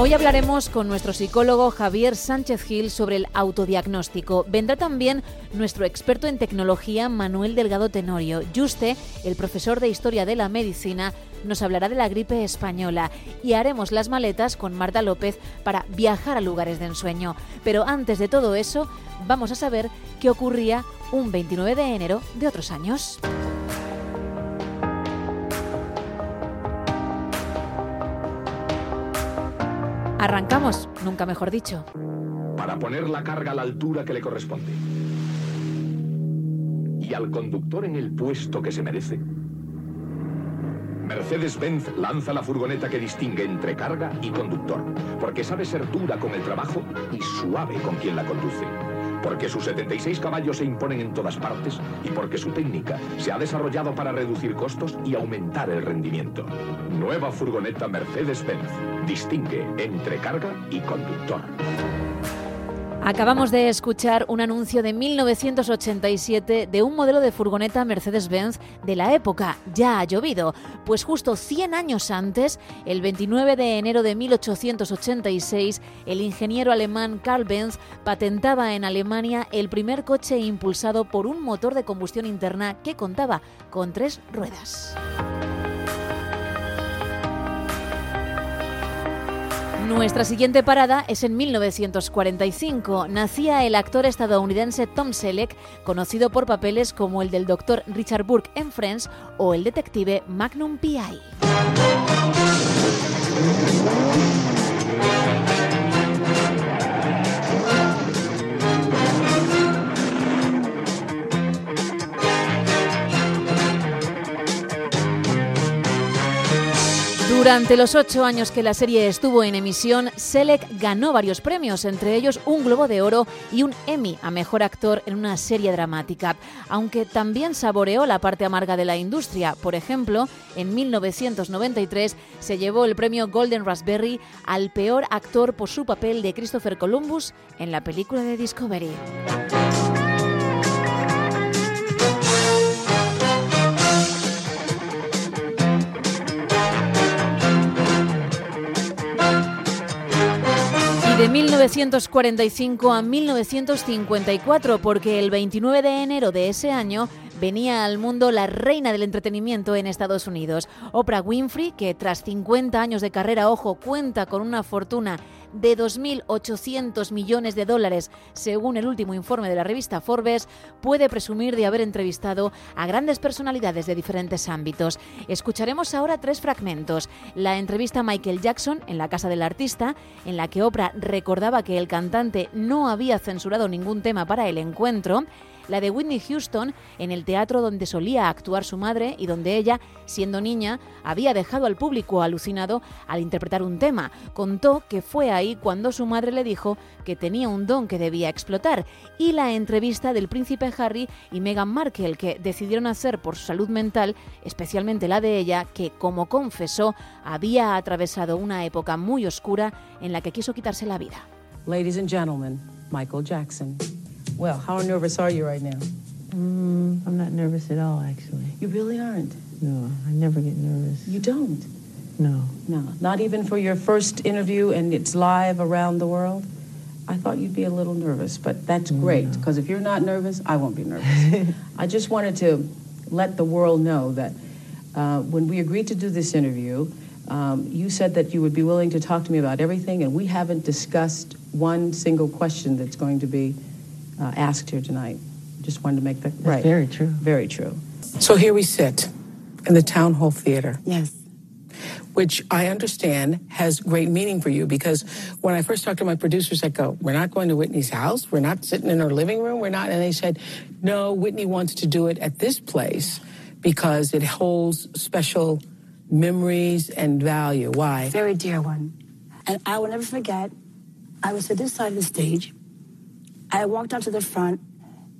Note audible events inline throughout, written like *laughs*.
Hoy hablaremos con nuestro psicólogo Javier Sánchez Gil sobre el autodiagnóstico. Vendrá también nuestro experto en tecnología Manuel Delgado Tenorio. Juste, el profesor de Historia de la Medicina, nos hablará de la gripe española y haremos las maletas con Marta López para viajar a lugares de ensueño. Pero antes de todo eso, vamos a saber qué ocurría un 29 de enero de otros años. Arrancamos, nunca mejor dicho. Para poner la carga a la altura que le corresponde. Y al conductor en el puesto que se merece. Mercedes-Benz lanza la furgoneta que distingue entre carga y conductor, porque sabe ser dura con el trabajo y suave con quien la conduce porque sus 76 caballos se imponen en todas partes y porque su técnica se ha desarrollado para reducir costos y aumentar el rendimiento. Nueva furgoneta Mercedes-Benz. Distingue entre carga y conductor. Acabamos de escuchar un anuncio de 1987 de un modelo de furgoneta Mercedes-Benz de la época. Ya ha llovido, pues justo 100 años antes, el 29 de enero de 1886, el ingeniero alemán Karl Benz patentaba en Alemania el primer coche impulsado por un motor de combustión interna que contaba con tres ruedas. Nuestra siguiente parada es en 1945. Nacía el actor estadounidense Tom Selleck, conocido por papeles como el del Dr. Richard Burke en Friends o el detective Magnum P.I. Durante los ocho años que la serie estuvo en emisión, Selleck ganó varios premios, entre ellos un Globo de Oro y un Emmy a Mejor Actor en una serie dramática, aunque también saboreó la parte amarga de la industria. Por ejemplo, en 1993 se llevó el premio Golden Raspberry al peor actor por su papel de Christopher Columbus en la película de Discovery. De 1945 a 1954, porque el 29 de enero de ese año venía al mundo la reina del entretenimiento en Estados Unidos, Oprah Winfrey, que tras 50 años de carrera, ojo, cuenta con una fortuna de 2.800 millones de dólares, según el último informe de la revista Forbes, puede presumir de haber entrevistado a grandes personalidades de diferentes ámbitos. Escucharemos ahora tres fragmentos. La entrevista a Michael Jackson en la casa del artista, en la que Oprah recordaba que el cantante no había censurado ningún tema para el encuentro, la de Whitney Houston en el teatro donde solía actuar su madre y donde ella, siendo niña, había dejado al público alucinado al interpretar un tema. Contó que fue ahí cuando su madre le dijo que tenía un don que debía explotar y la entrevista del príncipe Harry y Meghan Markle que decidieron hacer por su salud mental, especialmente la de ella, que como confesó había atravesado una época muy oscura en la que quiso quitarse la vida. Ladies and gentlemen, Michael Jackson. Well, how nervous are you right now? Mm, I'm not nervous at all, actually. You really aren't? No, I never get nervous. You don't? No. No, not even for your first interview and it's live around the world? I thought you'd be a little nervous, but that's great no. because if you're not nervous, I won't be nervous. *laughs* I just wanted to let the world know that uh, when we agreed to do this interview, um, you said that you would be willing to talk to me about everything, and we haven't discussed one single question that's going to be uh, asked here tonight. Just wanted to make that That's right. very true. Very true. So here we sit in the Town Hall Theater, Yes. which I understand has great meaning for you because when I first talked to my producers, I go, We're not going to Whitney's house. We're not sitting in her living room. We're not. And they said, No, Whitney wants to do it at this place because it holds special memories and value. Why? very dear one. And I will never forget, I was at this side of the stage. I walked out to the front,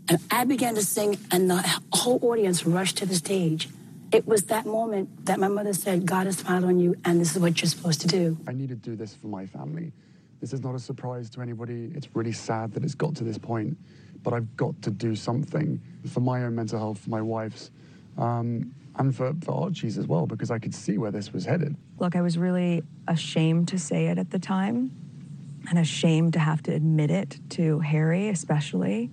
And I began to sing, and the whole audience rushed to the stage. It was that moment that my mother said, God has smiled on you, and this is what you're supposed to do. I need to do this for my family. This is not a surprise to anybody. It's really sad that it's got to this point, but I've got to do something for my own mental health, for my wife's, um, and for, for Archie's as well, because I could see where this was headed. Look, I was really ashamed to say it at the time and ashamed to have to admit it to Harry, especially,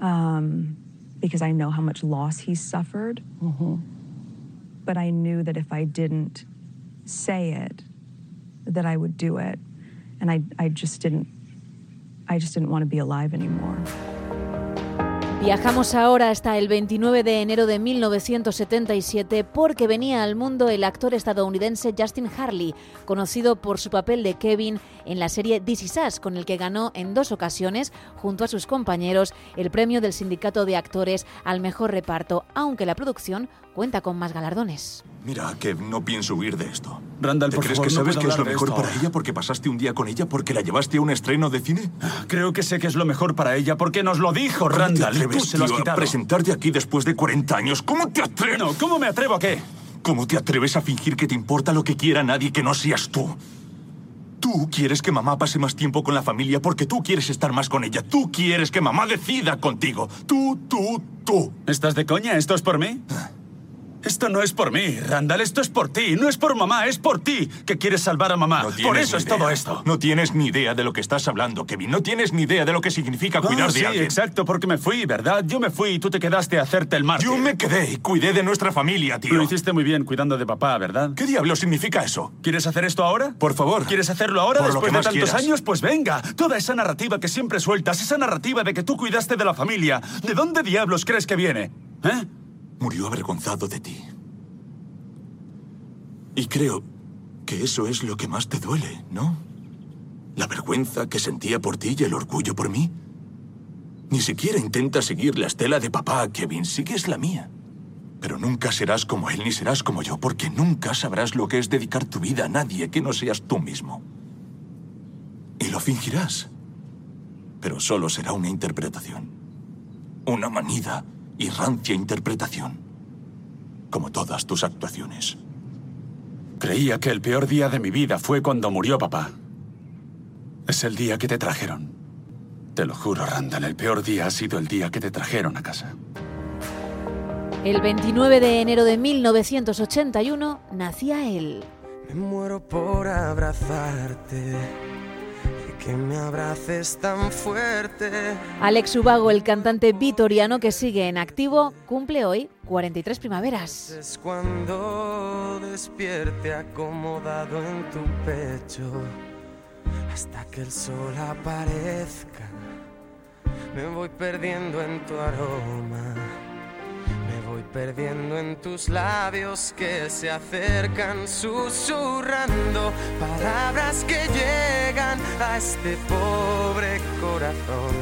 um, because I know how much loss he suffered. But I knew that if I didn't say it, that I would do it. And I, I just didn't, I just didn't want to be alive anymore. Viajamos ahora hasta el 29 de enero de 1977 porque venía al mundo el actor estadounidense Justin Harley, conocido por su papel de Kevin en la serie This Is con el que ganó en dos ocasiones, junto a sus compañeros, el premio del Sindicato de Actores al Mejor Reparto, aunque la producción cuenta con más galardones. Mira, que no pienso huir de esto. Randall, ¿Te por crees favor, que no sabes que es lo mejor para ella porque pasaste un día con ella, porque la llevaste a un estreno de cine? Creo que sé que es lo mejor para ella porque nos lo dijo ¿Cómo te Randall y tú atreves, se lo has tío, a presentarte aquí después de 40 años? ¿Cómo te atreves? No, ¿cómo me atrevo a qué? ¿Cómo te atreves a fingir que te importa lo que quiera nadie que no seas tú? Tú quieres que mamá pase más tiempo con la familia porque tú quieres estar más con ella. Tú quieres que mamá decida contigo. Tú, tú, tú. ¿Estás de coña? ¿Esto es por mí? Esto no es por mí, Randall, esto es por ti. No es por mamá, es por ti que quieres salvar a mamá. No por eso es todo esto. No tienes ni idea de lo que estás hablando, Kevin. No tienes ni idea de lo que significa cuidar Ah, de sí, alguien. exacto, porque me fui, ¿verdad? Yo me fui y tú te quedaste a hacerte el mártir. Yo me quedé y cuidé de nuestra familia, tío. Lo hiciste muy bien cuidando de papá, ¿verdad? ¿Qué diablo significa eso? ¿Quieres hacer esto ahora? Por favor. ¿Quieres hacerlo ahora Por lo después de tantos quieras. años? Pues venga, toda esa narrativa que siempre sueltas, esa narrativa de que tú cuidaste de la familia, ¿de dónde diablos crees que viene? ¿Eh? Murió avergonzado de ti. Y creo que eso es lo que más te duele, ¿no? La vergüenza que sentía por ti y el orgullo por mí. Ni siquiera intenta seguir la estela de papá, Kevin. Sigues la mía. Pero nunca serás como él ni serás como yo, porque nunca sabrás lo que es dedicar tu vida a nadie que no seas tú mismo. Y lo fingirás. Pero solo será una interpretación. Una manida y rancia interpretación. Como todas tus actuaciones. Creía que el peor día de mi vida fue cuando murió papá. Es el día que te trajeron. Te lo juro, Randall, el peor día ha sido el día que te trajeron a casa. El 29 de enero de 1981 nacía él. Me muero por abrazarte que me abraces tan fuerte. Alex Ubago, el cantante vitoriano que sigue en activo, cumple hoy 43 primaveras. Es cuando despierte acomodado en tu pecho hasta que el sol aparezca. Me voy perdiendo en tu aroma. Voy perdiendo en tus labios que se acercan susurrando palabras que llegan a este pobre corazón.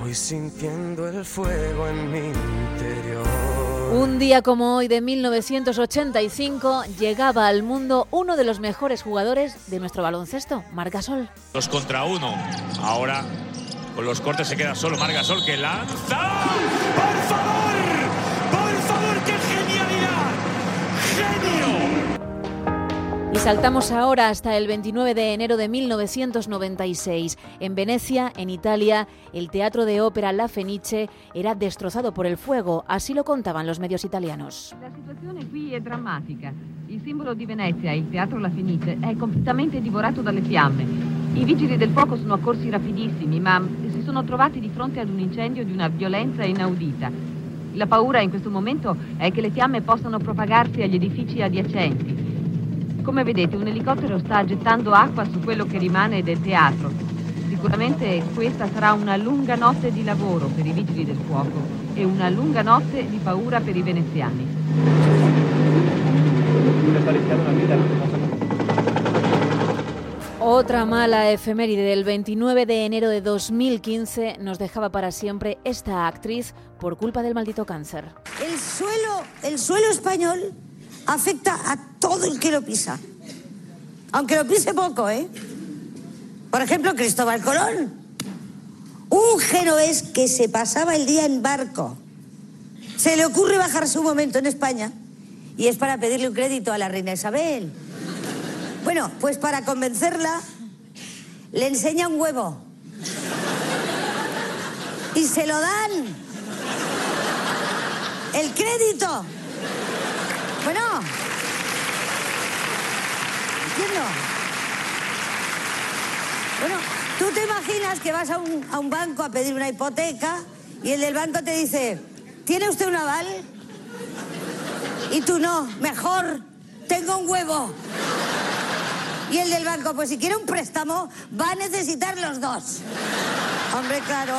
Voy sintiendo el fuego en mi interior. Un día como hoy de 1985 llegaba al mundo uno de los mejores jugadores de nuestro baloncesto, Marc Gasol. Dos contra uno. Ahora con los cortes se queda solo Margasol que lanza. ¡Por favor! ¡Por favor! ¡Qué genialidad! ¡Genio! Y saltamos ahora hasta el 29 de enero de 1996. En Venecia, en Italia, el teatro de ópera La Fenice era destrozado por el fuego, así lo contaban los medios italianos. La situazione qui è drammatica. Il simbolo di Venezia, il teatro La Fenice, è completamente divorato dalle fiamme. I vigili del fuoco sono accorsi rapidissimi, ma si sono trovati di fronte ad un incendio di una violenza inaudita. La paura in questo momento è che le fiamme possano propagarsi agli edifici adiacenti. Come vedete, un elicottero sta gettando acqua su quello che rimane del teatro. Sicuramente questa sarà una lunga notte di lavoro per i vigili del fuoco e una lunga notte di paura per i veneziani. Otra mala efeméride del 29 de enero de 2015 nos dejaba para siempre esta actriz por culpa del maldito cáncer. El suelo, el suelo español afecta a todo el que lo pisa. Aunque lo pise poco, ¿eh? Por ejemplo, Cristóbal Colón. Un genovés que se pasaba el día en barco. Se le ocurre bajarse un momento en España y es para pedirle un crédito a la reina Isabel. Bueno, pues para convencerla le enseña un huevo. Y se lo dan. El crédito. Bueno. Entiendo. Bueno, tú te imaginas que vas a un, a un banco a pedir una hipoteca y el del banco te dice, ¿tiene usted un aval? Y tú no, mejor, tengo un huevo. Y el del banco, pues si quiere un préstamo, va a necesitar los dos. Hombre, claro.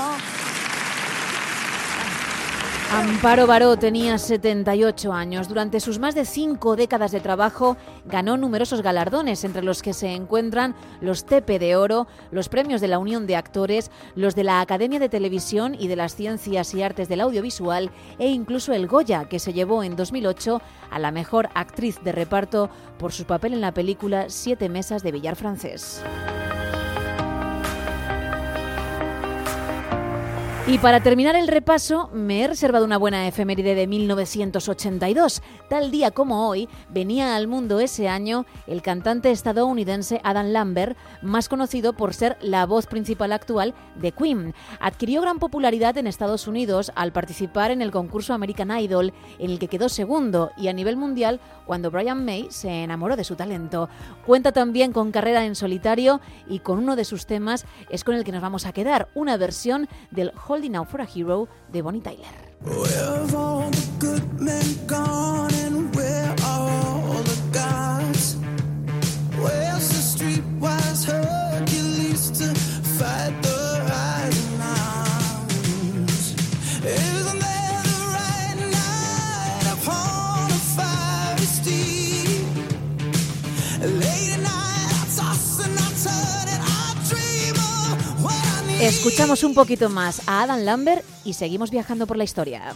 Amparo Baró tenía 78 años. Durante sus más de cinco décadas de trabajo ganó numerosos galardones, entre los que se encuentran los TP de Oro, los premios de la Unión de Actores, los de la Academia de Televisión y de las Ciencias y Artes del Audiovisual e incluso el Goya, que se llevó en 2008 a la mejor actriz de reparto por su papel en la película Siete Mesas de Billar Francés. Y para terminar el repaso, me he reservado una buena efeméride de 1982. Tal día como hoy, venía al mundo ese año el cantante estadounidense Adam Lambert, más conocido por ser la voz principal actual de Queen. Adquirió gran popularidad en Estados Unidos al participar en el concurso American Idol, en el que quedó segundo, y a nivel mundial cuando Brian May se enamoró de su talento. Cuenta también con carrera en solitario y con uno de sus temas es con el que nos vamos a quedar, una versión del Holding Out for a Hero de Bonnie Tyler. Escuchamos un poquito más a Adam Lambert y seguimos viajando por la historia.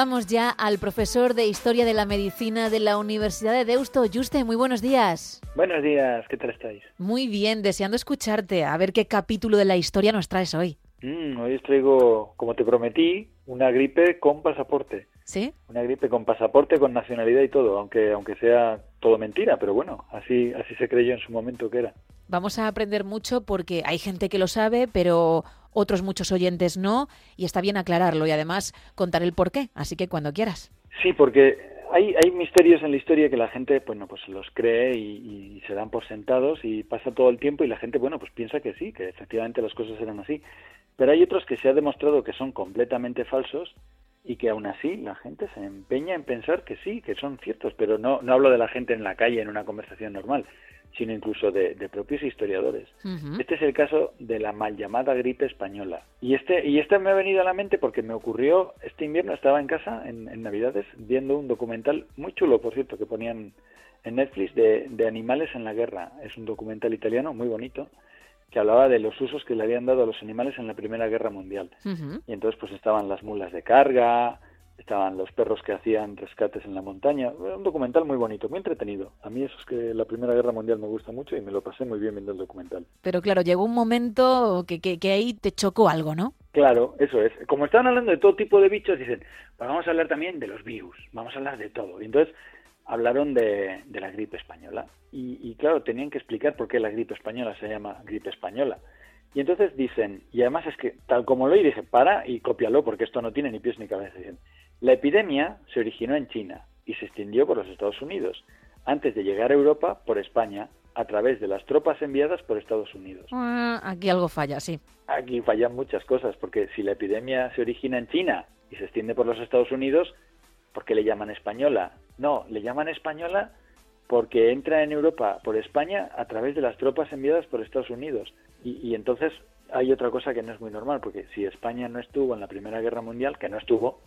Saludamos ya al profesor de Historia de la Medicina de la Universidad de Deusto, Juste. Muy buenos días. Buenos días, ¿qué tal estáis? Muy bien, deseando escucharte. A ver qué capítulo de la historia nos traes hoy. Mm, hoy os traigo, como te prometí, una gripe con pasaporte. ¿Sí? Una gripe con pasaporte, con nacionalidad y todo, aunque aunque sea todo mentira, pero bueno, así así se creyó en su momento que era. Vamos a aprender mucho porque hay gente que lo sabe, pero otros muchos oyentes no, y está bien aclararlo y además contar el porqué. Así que cuando quieras. Sí, porque hay, hay misterios en la historia que la gente, bueno, pues los cree y, y se dan por sentados y pasa todo el tiempo y la gente, bueno, pues piensa que sí, que efectivamente las cosas eran así. Pero hay otros que se ha demostrado que son completamente falsos y que aún así la gente se empeña en pensar que sí, que son ciertos, pero no, no hablo de la gente en la calle en una conversación normal, sino incluso de, de propios historiadores. Este es el caso de la mal llamada gripe española. Y este, y este me ha venido a la mente porque me ocurrió este invierno, estaba en casa en, en Navidades viendo un documental muy chulo, por cierto, que ponían en Netflix de, de animales en la guerra. Es un documental italiano muy bonito que hablaba de los usos que le habían dado a los animales en la Primera Guerra Mundial. Y entonces pues estaban las mulas de carga, estaban los perros que hacían rescates en la montaña. Un documental muy bonito, muy entretenido. A mí eso es que la Primera Guerra Mundial me gusta mucho y me lo pasé muy bien viendo el documental. Pero claro, llegó un momento que, que, que ahí te chocó algo, ¿no? Claro, eso es. Como estaban hablando de todo tipo de bichos, dicen, pues vamos a hablar también de los virus, vamos a hablar de todo. Y entonces hablaron de, de la gripe española. Y, y, claro, tenían que explicar por qué la gripe española se llama gripe española. Y entonces dicen, y además es que tal como lo oí, dije, para y cópialo porque esto no tiene ni pies ni cabeza. Dicen, la epidemia se originó en China y se extendió por los Estados Unidos, antes de llegar a Europa por España, a través de las tropas enviadas por Estados Unidos. Ah, aquí algo falla, sí. Aquí fallan muchas cosas, porque si la epidemia se origina en China y se extiende por los Estados Unidos, ¿por qué le llaman española? No, le llaman española porque entra en Europa por España a través de las tropas enviadas por Estados Unidos. Y, y, entonces hay otra cosa que no es muy normal, porque si España no estuvo en la Primera Guerra Mundial, que no estuvo,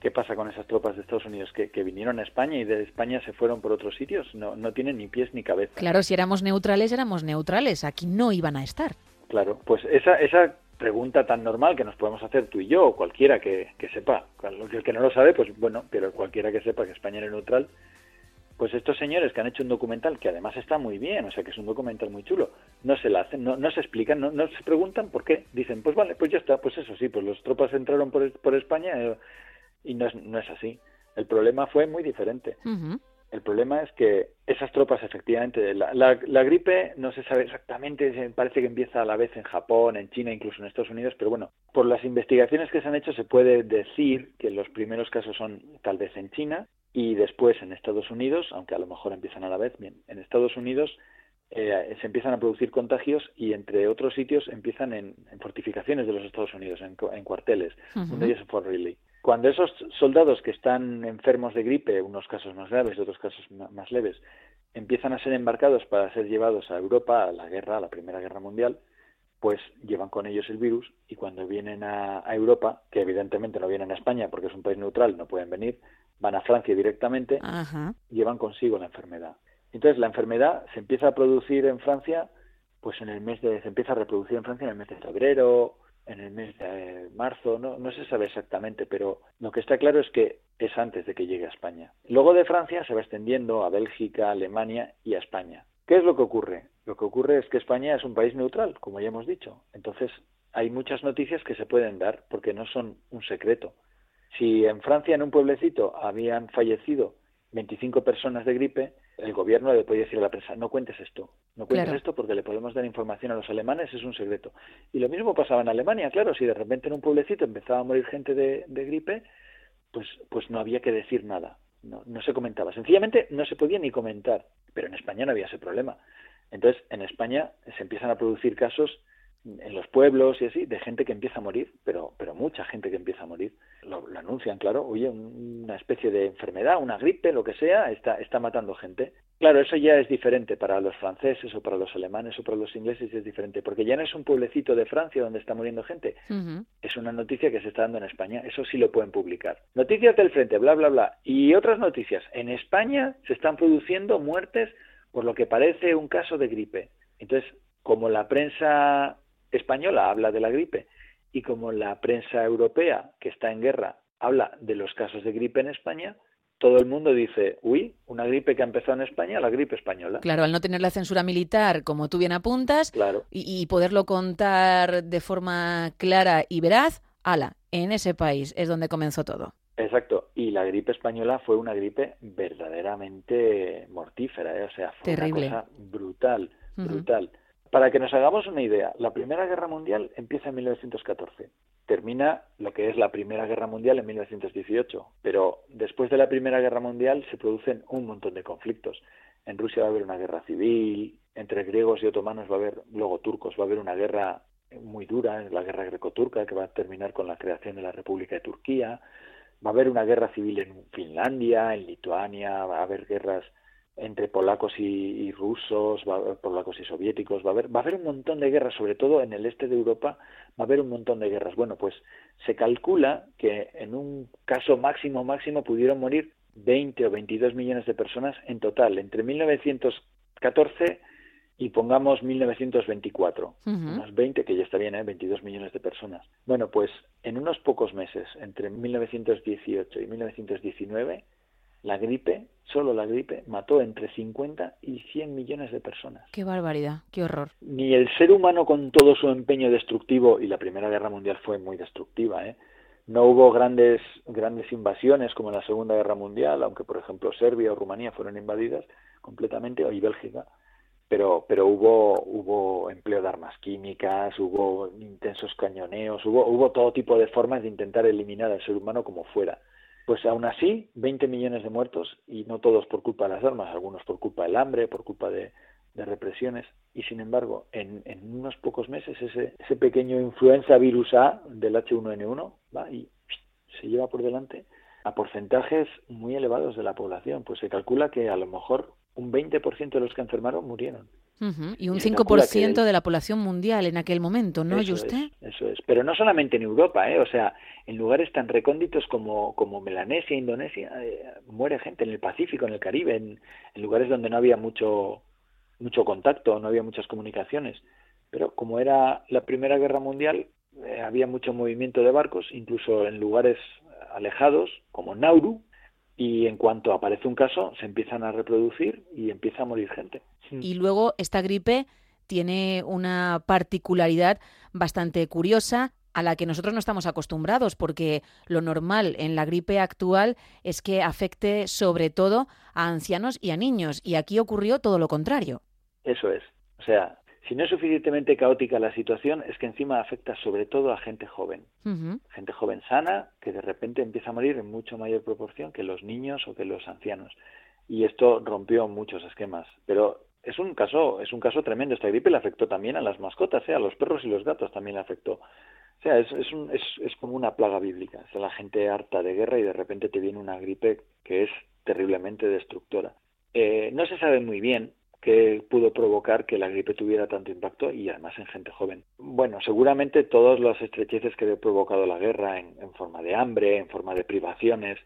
¿qué pasa con esas tropas de Estados Unidos? ¿Que, que vinieron a España y de España se fueron por otros sitios? No, no tienen ni pies ni cabeza. Claro, si éramos neutrales, éramos neutrales. Aquí no iban a estar. Claro, pues esa, esa pregunta tan normal que nos podemos hacer tú y yo, o cualquiera que, que sepa, el que no lo sabe, pues bueno, pero cualquiera que sepa que España era neutral, pues estos señores que han hecho un documental que además está muy bien, o sea que es un documental muy chulo, no se la hacen, no, no se explican, no, no, se preguntan por qué. Dicen, pues vale, pues ya está, pues eso sí, pues los tropas entraron por, por España eh, y no es, no es así. El problema fue muy diferente. Uh -huh. El problema es que esas tropas, efectivamente, la, la, la, gripe no se sabe exactamente, parece que empieza a la vez en Japón, en China, incluso en Estados Unidos, pero bueno, por las investigaciones que se han hecho se puede decir que los primeros casos son tal vez en China y después en Estados Unidos, aunque a lo mejor empiezan a la vez, bien, en Estados Unidos eh, se empiezan a producir contagios y entre otros sitios empiezan en, en fortificaciones de los Estados Unidos, en, en cuarteles. Uh -huh. Uno de ellos en Fort Riley. Cuando esos soldados que están enfermos de gripe, unos casos más graves, otros casos más leves, empiezan a ser embarcados para ser llevados a Europa, a la guerra, a la Primera Guerra Mundial, pues llevan con ellos el virus y cuando vienen a, a Europa, que evidentemente no vienen a España porque es un país neutral, no pueden venir, van a Francia directamente, Ajá. llevan consigo la enfermedad. Entonces la enfermedad se empieza a producir en Francia, pues en el mes de, se empieza a reproducir en Francia en el mes de febrero, en el mes de marzo, no, no se sabe exactamente, pero lo que está claro es que es antes de que llegue a España. Luego de Francia se va extendiendo a Bélgica, Alemania y a España. ¿Qué es lo que ocurre? Lo que ocurre es que España es un país neutral, como ya hemos dicho. Entonces hay muchas noticias que se pueden dar porque no son un secreto. Si en Francia, en un pueblecito, habían fallecido 25 personas de gripe, el gobierno le puede decir a la prensa, no cuentes esto, no cuentes Claro. esto porque le podemos dar información a los alemanes, es un secreto. Y lo mismo pasaba en Alemania, claro, si de repente en un pueblecito empezaba a morir gente de, de gripe, pues, pues no había que decir nada, no, no se comentaba. Sencillamente no se podía ni comentar, pero en España no había ese problema. Entonces, en España se empiezan a producir casos en los pueblos y así, de gente que empieza a morir, pero, pero mucha gente que empieza a morir. Lo, lo anuncian, claro, oye, un- una especie de enfermedad, una gripe, lo que sea, está, está matando gente. Claro, eso ya es diferente para los franceses o para los alemanes o para los ingleses, es diferente, porque ya no es un pueblecito de Francia donde está muriendo gente, es una noticia que se está dando en España, eso sí lo pueden publicar. Noticias del frente, bla, bla, bla. Y otras noticias, en España se están produciendo muertes por lo que parece un caso de gripe. Entonces, como la prensa española habla de la gripe y como la prensa europea, que está en guerra, habla de los casos de gripe en España, todo el mundo dice, uy, una gripe que ha empezado en España, la gripe española. Claro, al no tener la censura militar, como tú bien apuntas, Claro. y, y poderlo contar de forma clara y veraz, ala, en ese país es donde comenzó todo. Exacto, y la gripe española fue una gripe verdaderamente mortífera, ¿eh? o sea, fue Terrible. una cosa brutal, brutal. Para que nos hagamos una idea, la Primera Guerra Mundial empieza en 1914, termina lo que es la Primera Guerra Mundial en 1918, pero después de la Primera Guerra Mundial se producen un montón de conflictos. En Rusia va a haber una guerra civil, entre griegos y otomanos va a haber, luego turcos, va a haber una guerra muy dura, la guerra greco-turca, que va a terminar con la creación de la República de Turquía, va a haber una guerra civil en Finlandia, en Lituania, va a haber guerras entre polacos y, y rusos, va polacos y soviéticos, va a haber, va a haber un montón de guerras, sobre todo en el este de Europa, va a haber un montón de guerras. Bueno, pues se calcula que en un caso máximo, máximo, pudieron morir 20 o 22 millones de personas en total, entre 1914 y pongamos 1924 Ujú. unos 20, que ya está bien, ¿eh? 22 millones de personas. Bueno, pues en unos pocos meses, entre 1918 y 1919, la gripe, solo la gripe, mató entre 50 y 100 millones de personas. Qué barbaridad, qué horror. Ni el ser humano con todo su empeño destructivo, y la Primera Guerra Mundial fue muy destructiva, ¿eh? No hubo grandes, grandes invasiones como en la Segunda Guerra Mundial, aunque por ejemplo Serbia o Rumanía fueron invadidas completamente, y Bélgica, pero, pero hubo, hubo empleo de armas químicas, hubo intensos cañoneos, hubo, hubo todo tipo de formas de intentar eliminar al ser humano como fuera. Pues aún así, 20 millones de muertos, y no todos por culpa de las armas, algunos por culpa del hambre, por culpa de, represiones, y sin embargo, en, en unos pocos meses ese, ese pequeño influenza virus A del H1N1 va y se lleva por delante a porcentajes muy elevados de la población. Pues se calcula que a lo mejor un 20% de los que enfermaron murieron. Y un Y se calcula 5% que- de la población mundial en aquel momento, ¿no, Eso usted? es, eso es. Pero no solamente en Europa, ¿eh? O sea, en lugares tan recónditos como, como Melanesia, Indonesia, eh, muere gente en el Pacífico, en el Caribe, en, en lugares donde no había mucho, mucho contacto, no había muchas comunicaciones. Pero como era la Primera Guerra Mundial, eh, había mucho movimiento de barcos, incluso en lugares alejados, como Nauru, y en cuanto aparece un caso, se empiezan a reproducir y empieza a morir gente. Y luego esta gripe tiene una particularidad bastante curiosa a la que nosotros no estamos acostumbrados, porque lo normal en la gripe actual es que afecte sobre todo a ancianos y a niños, y aquí ocurrió todo lo contrario. Eso es. O sea, si no es suficientemente caótica la situación, es que encima afecta sobre todo a gente joven. Gente joven sana que de repente empieza a morir en mucho mayor proporción que los niños o que los ancianos. Y esto rompió muchos esquemas. Pero es un caso, es un caso tremendo. Esta gripe le afectó también a las mascotas, ¿eh? a los perros y los gatos también le afectó. O sea, es, es, un- es, es como una plaga bíblica. Es la gente harta de guerra y de repente te viene una gripe que es terriblemente destructora. Eh, no se sabe muy bien qué pudo provocar que la gripe tuviera tanto impacto y además en gente joven. Bueno, seguramente todas las estrecheces que había provocado la guerra en, en forma de hambre, en forma de privaciones,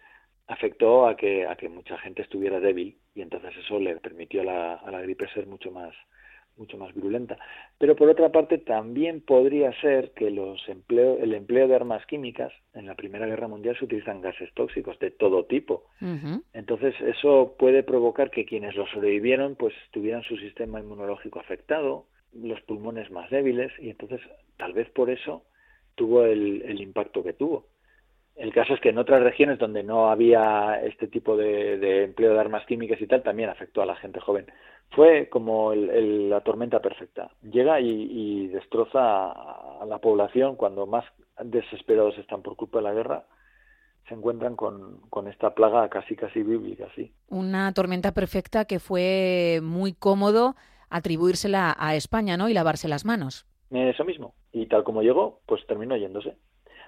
afectó a que, a que mucha gente estuviera débil y entonces eso le permitió a la, a la gripe ser mucho más mucho más virulenta. Pero por otra parte también podría ser que los empleo, el empleo de armas químicas en la Primera Guerra Mundial se utilizan gases tóxicos de todo tipo. Entonces eso puede provocar que quienes lo sobrevivieron pues tuvieran su sistema inmunológico afectado, los pulmones más débiles y entonces tal vez por eso tuvo el, el impacto que tuvo. El caso es que en otras regiones donde no había este tipo de, de empleo de armas químicas y tal, también afectó a la gente joven. Fue como el- el- la tormenta perfecta. Llega y, y destroza a, la población cuando más desesperados están por culpa de la guerra. Se encuentran con, con esta plaga casi casi bíblica, sí. Una tormenta perfecta que fue muy cómodo atribuírsela a España, ¿no? Y lavarse las manos. Eso mismo. Y tal como llegó, pues terminó yéndose.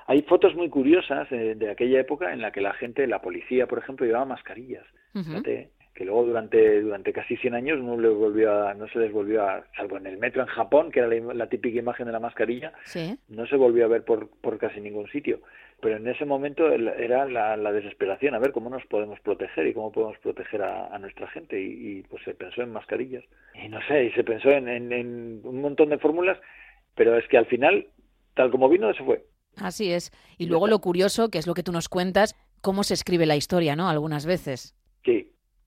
Hay fotos muy curiosas eh, de aquella época en la que la gente, la policía, por ejemplo, llevaba mascarillas. Fíjate, que luego durante durante casi 100 años no le volvió a- no se les volvió a salvo en el metro en Japón que era la, típica imagen de la mascarilla Sí. no se volvió a ver por, por casi ningún sitio pero en ese momento era la, la desesperación a ver cómo nos podemos proteger y cómo podemos proteger a, a nuestra gente y, y, pues se pensó en mascarillas y no sé y se pensó en, en- en un montón de fórmulas pero es que al final tal como vino se fue Así es. Y luego lo curioso, que es lo que tú nos cuentas, cómo se escribe la historia, ¿no? Algunas veces.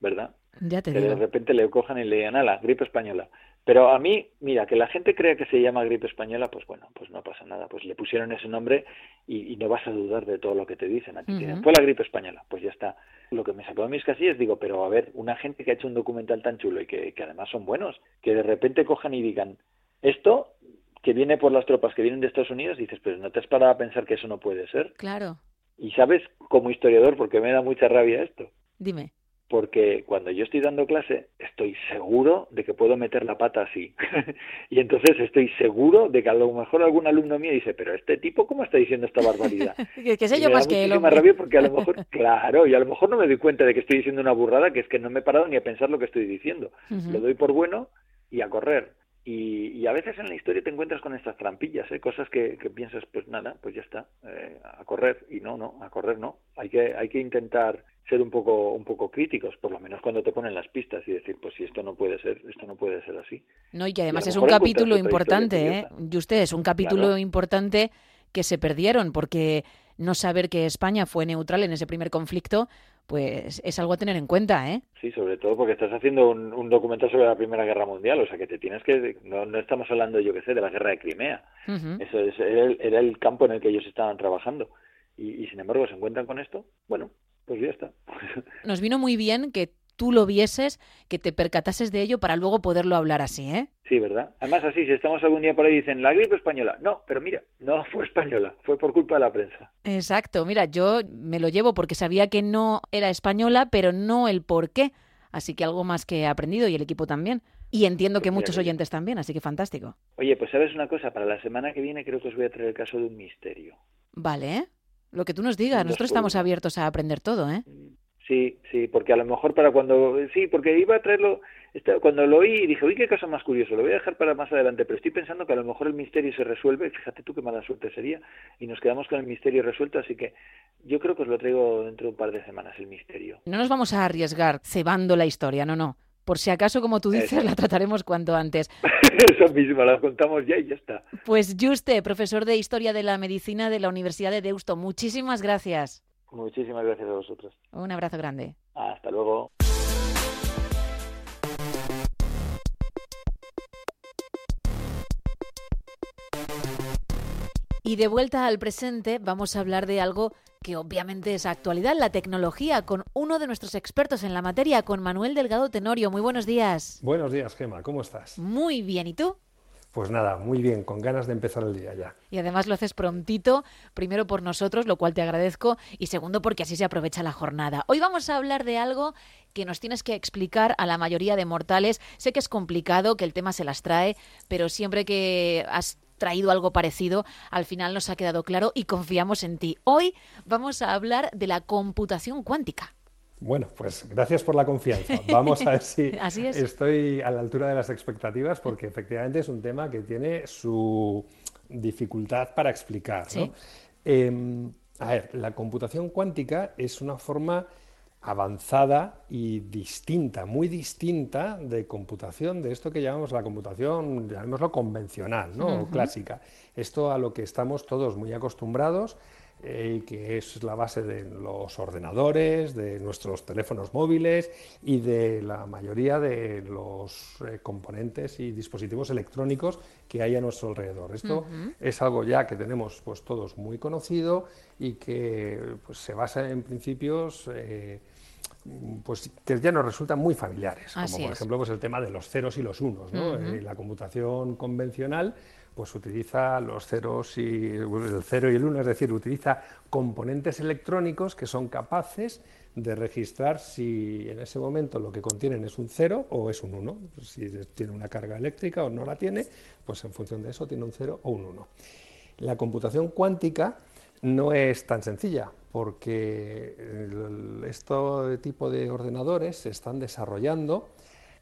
Verdad Ya te que de repente le cojan y le digan, la gripe española. Pero a mí, mira, que la gente crea que se llama gripe española, pues bueno, pues no pasa nada. Pues le pusieron ese nombre y, y no vas a dudar de todo lo que te dicen. A ti fue la gripe española, pues ya está. Lo que me sacó de mis casillas, digo, pero a ver, una gente que ha hecho un documental tan chulo y que, que además son buenos, que de repente cojan y digan, esto que viene por las tropas que vienen de Estados Unidos, dices, pero no te has parado a pensar que eso no puede ser. Claro. Y sabes, como historiador, porque me da mucha rabia esto Dime. Porque cuando yo estoy dando clase estoy seguro de que puedo meter la pata así. *laughs* y entonces estoy seguro de que a lo mejor algún alumno mío dice, pero este tipo, ¿cómo está diciendo esta barbaridad? *laughs* Que, sé Y yo me da más que él, rabia porque a lo mejor, *laughs* claro, y a lo mejor no me doy cuenta de que estoy diciendo una burrada, que es que no me he parado ni a pensar lo que estoy diciendo. Lo doy por bueno y a correr. Y, y a veces en la historia te encuentras con estas trampillas, ¿eh? cosas que, que piensas, pues nada, pues ya está, eh, a correr. Y no, no, a correr no. Hay que, hay que intentar ser un poco, un poco críticos, por lo menos cuando te ponen las pistas y decir, pues si esto no puede ser, esto no puede ser así. No, y que además a es un capítulo importante, ¿eh? Y usted es un capítulo Claro. importante que se perdieron, porque no saber que España fue neutral en ese primer conflicto, pues es algo a tener en cuenta, ¿eh? Sí, sobre todo porque estás haciendo un, un documental sobre la Primera Guerra Mundial, o sea que te tienes que, no, no estamos hablando, yo qué sé, de la guerra de Crimea. Eso es, era, el, era el campo en el que ellos estaban trabajando. y, y sin embargo se encuentran con esto, bueno, pues ya está. *laughs* Nos vino muy bien que tú lo vieses, que te percatases de ello para luego poderlo hablar así, ¿eh? Sí, ¿verdad? Además, así, si estamos algún día por ahí y dicen la gripe española. No, pero mira, no *laughs* fue española, fue por culpa de la prensa. Exacto, mira, yo me lo llevo porque sabía que no era española, pero no el por qué. Así que algo más que he aprendido y el equipo también. Y entiendo que Pues mira muchos que- oyentes también, así que fantástico. Oye, pues sabes una cosa, para la semana que viene creo que os voy a traer el caso de un misterio. Vale, ¿eh? Lo que tú nos digas, nosotros estamos abiertos a aprender todo, ¿eh? Sí, sí, porque a lo mejor para cuando... Sí, porque iba a traerlo... Cuando lo oí dije, uy, qué caso más curioso, lo voy a dejar para más adelante, pero estoy pensando que a lo mejor el misterio se resuelve, fíjate tú qué mala suerte sería, y nos quedamos con el misterio resuelto, así que yo creo que os lo traigo dentro de un par de semanas, el misterio. No nos vamos a arriesgar cebando la historia, no, no. Por si acaso, como tú dices, Eso. la trataremos cuanto antes. *laughs* Eso mismo, la contamos ya y ya está. Pues Juste, profesor de Historia de la Medicina de la Universidad de Deusto, muchísimas gracias. Muchísimas gracias a vosotros. Un abrazo grande. Hasta luego. Y de vuelta al presente, vamos a hablar de algo que obviamente es actualidad, la tecnología, con uno de nuestros expertos en la materia, con Manuel Delgado Tenorio. Muy buenos días. Buenos días, Gema, ¿cómo estás? Muy bien, ¿y tú? Pues nada, muy bien, con ganas de empezar el día ya. Y además lo haces prontito, primero por nosotros, lo cual te agradezco, y segundo porque así se aprovecha la jornada. Hoy vamos a hablar de algo que nos tienes que explicar a la mayoría de mortales. Sé que es complicado, que el tema se las trae, pero siempre que has traído algo parecido, al final nos ha quedado claro y confiamos en ti. Hoy vamos a hablar de la computación cuántica. Bueno, pues gracias por la confianza. Vamos a ver si *laughs* Así es. estoy a la altura de las expectativas, porque efectivamente es un tema que tiene su dificultad para explicar. Eh, a ver, la computación cuántica es una forma avanzada y distinta, muy distinta de computación, de esto que llamamos la computación, llamémoslo convencional, ¿no? O Ujú. clásica. Esto a lo que estamos todos muy acostumbrados eh, que es la base de los ordenadores, de nuestros teléfonos móviles y de la mayoría de los eh, componentes y dispositivos electrónicos que hay a nuestro alrededor. Esto es algo ya que tenemos pues todos muy conocido y que pues, se basa en principios eh, pues que ya nos resultan muy familiares, como por es. ejemplo pues el tema de los ceros y los unos. ¿no? Eh, la computación convencional pues utiliza los ceros y el cero y el uno, es decir, utiliza componentes electrónicos que son capaces de registrar si en ese momento lo que contienen es un cero o es un uno. Si tiene una carga eléctrica o no la tiene, pues en función de eso tiene un cero o un uno. La computación cuántica no es tan sencilla porque este tipo de ordenadores se están desarrollando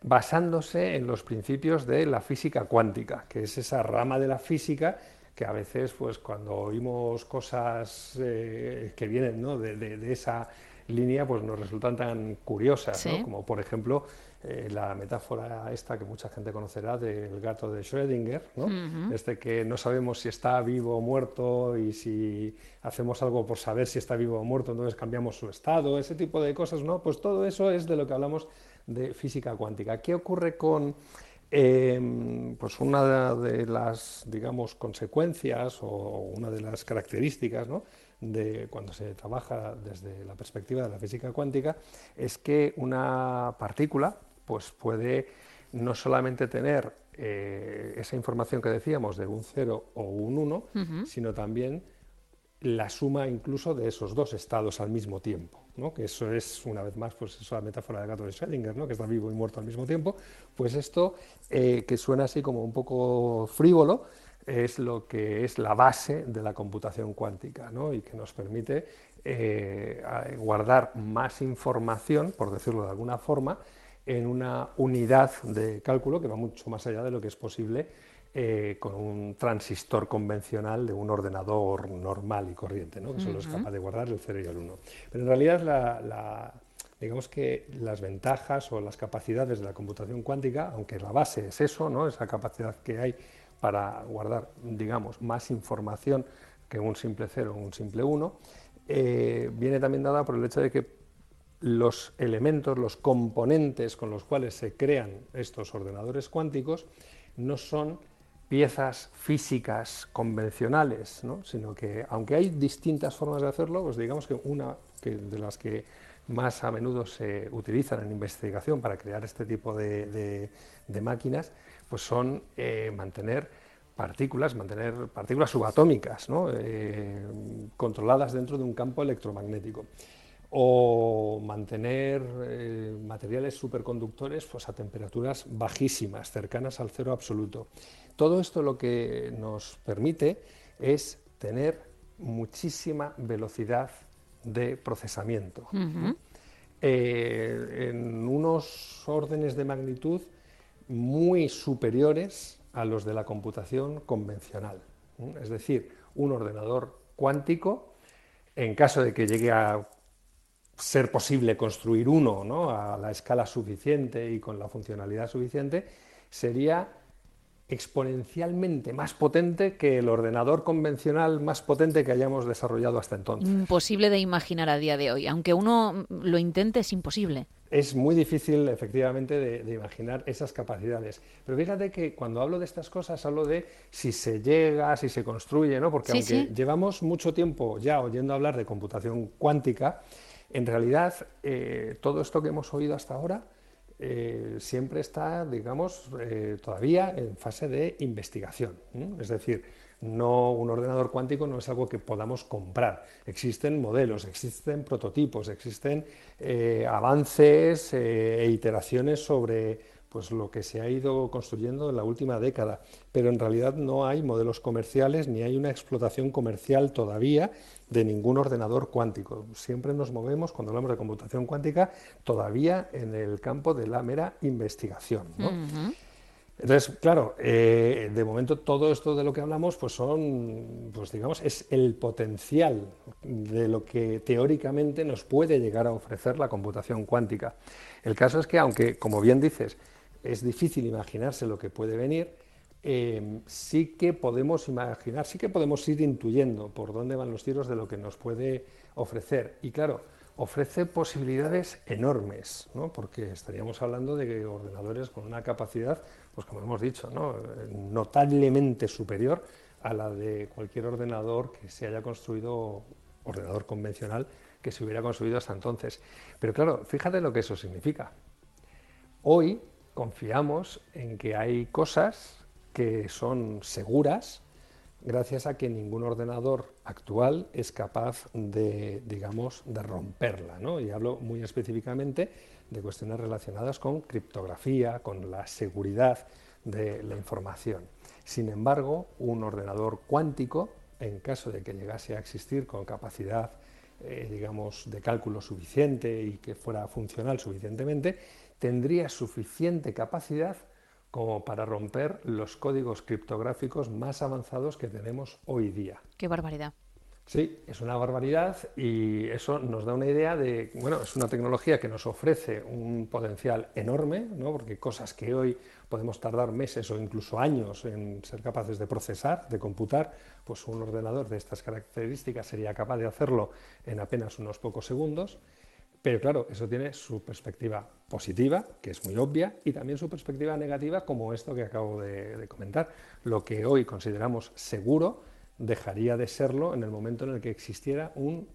basándose en los principios de la física cuántica, que es esa rama de la física que a veces, pues, cuando oímos cosas eh, que vienen ¿no? de, de- de esa línea, pues nos resultan tan curiosas, ¿no? Como por ejemplo eh, la metáfora esta que mucha gente conocerá del gato de Schrödinger, ¿no? Este que no sabemos si está vivo o muerto y si hacemos algo por saber si está vivo o muerto, entonces cambiamos su estado, ese tipo de cosas, ¿no? Pues todo eso es de lo que hablamos de física cuántica. ¿Qué ocurre con eh, pues una de las, digamos, consecuencias o una de las características ¿no? de cuando se trabaja desde la perspectiva de la física cuántica es que una partícula pues puede no solamente tener eh, esa información que decíamos de un 0 o un 1, Ujú. sino también la suma incluso de esos dos estados al mismo tiempo, ¿no? que eso es, una vez más, pues eso la metáfora del gato de Schrödinger, ¿no? que está vivo y muerto al mismo tiempo, pues esto, eh, que suena así como un poco frívolo, es lo que es la base de la computación cuántica ¿no? y que nos permite eh, guardar más información, por decirlo de alguna forma, en una unidad de cálculo que va mucho más allá de lo que es posible eh, con un transistor convencional de un ordenador normal y corriente, ¿no? que solo es capaz de guardar el 0 y el 1. Pero en realidad la, la- digamos que las ventajas o las capacidades de la computación cuántica, aunque la base es eso, ¿no? esa capacidad que hay para guardar, digamos, más información que un simple 0 o un simple 1, eh, viene también dada por el hecho de que los elementos, los componentes con los cuales se crean estos ordenadores cuánticos no son piezas físicas convencionales, ¿no? sino que aunque hay distintas formas de hacerlo, pues digamos que una de las que más a menudo se utilizan en investigación para crear este tipo de, máquinas, pues son eh, mantener partículas, mantener partículas subatómicas. Eh, controladas dentro de un campo electromagnético o mantener eh, materiales superconductores pues, a temperaturas bajísimas, cercanas al cero absoluto. Todo esto lo que nos permite es tener muchísima velocidad de procesamiento. Eh, en unos órdenes de magnitud muy superiores a los de la computación convencional. Es decir, un ordenador cuántico, en caso de que llegue a ser posible construir uno ¿no? a la escala suficiente y con la funcionalidad suficiente, sería exponencialmente más potente que el ordenador convencional más potente que hayamos desarrollado hasta entonces. Imposible de imaginar a día de hoy. Aunque uno lo intente, es imposible. Es muy difícil, efectivamente, de, de imaginar esas capacidades. Pero fíjate que cuando hablo de estas cosas, hablo de si se llega, si se construye, ¿no? Porque Sí, aunque sí. llevamos mucho tiempo ya oyendo hablar de computación cuántica, en realidad eh, todo esto que hemos oído hasta ahora eh, siempre está, digamos, eh, todavía en fase de investigación. Es decir, no un ordenador cuántico no es algo que podamos comprar. Existen modelos, existen prototipos, existen avances e iteraciones sobre pues, lo que se ha ido construyendo en la última década, pero en realidad no hay modelos comerciales ni hay una explotación comercial todavía de ningún ordenador cuántico. Siempre nos movemos, cuando hablamos de computación cuántica, todavía en el campo de la mera investigación. Entonces, claro, eh, de momento todo esto de lo que hablamos, pues son, pues digamos, es el potencial de lo que teóricamente nos puede llegar a ofrecer la computación cuántica. El caso es que, aunque, como bien dices, es difícil imaginarse lo que puede venir, eh, sí que podemos imaginar, sí que podemos ir intuyendo por dónde van los tiros de lo que nos puede ofrecer. Y claro, ofrece posibilidades enormes, ¿no? porque estaríamos hablando de ordenadores con una capacidad, pues como hemos dicho, ¿no? Notablemente superior a la de cualquier ordenador que se haya construido, ordenador convencional, que se hubiera construido hasta entonces. Pero claro, fíjate lo que eso significa. Hoy confiamos en que hay cosas que son seguras gracias a que ningún ordenador actual es capaz de, digamos, de romperla. ¿no? Y hablo muy específicamente de cuestiones relacionadas con criptografía, con la seguridad de la información. Sin embargo, un ordenador cuántico, en caso de que llegase a existir con capacidad, eh, digamos, de cálculo suficiente y que fuera funcional suficientemente, tendría suficiente capacidad como para romper los códigos criptográficos más avanzados que tenemos hoy día. Qué barbaridad. Sí, es una barbaridad y eso nos da una idea de, bueno, es una tecnología que nos ofrece un potencial enorme, ¿no? porque cosas que hoy podemos tardar meses o incluso años en ser capaces de procesar, de computar, pues un ordenador de estas características sería capaz de hacerlo en apenas unos pocos segundos. Pero claro, eso tiene su perspectiva positiva, que es muy obvia, y también su perspectiva negativa, como esto que acabo de, comentar. Lo que hoy consideramos seguro dejaría de serlo en el momento en el que existiera un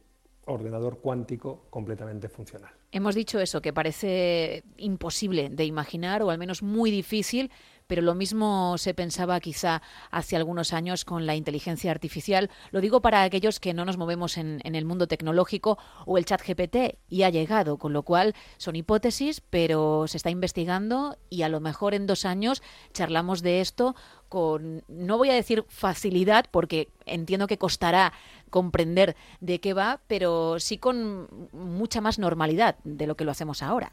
ordenador cuántico completamente funcional. Hemos dicho eso, que parece imposible de imaginar o al menos muy difícil, pero lo mismo se pensaba quizá hace algunos años con la inteligencia artificial. Lo digo para aquellos que no nos movemos en, el mundo tecnológico o el chat GPT y ha llegado, con lo cual son hipótesis, pero se está investigando y a lo mejor en dos años charlamos de esto con, no voy a decir facilidad, porque entiendo que costará comprender de qué va, pero sí con mucha más normalidad de lo que lo hacemos ahora.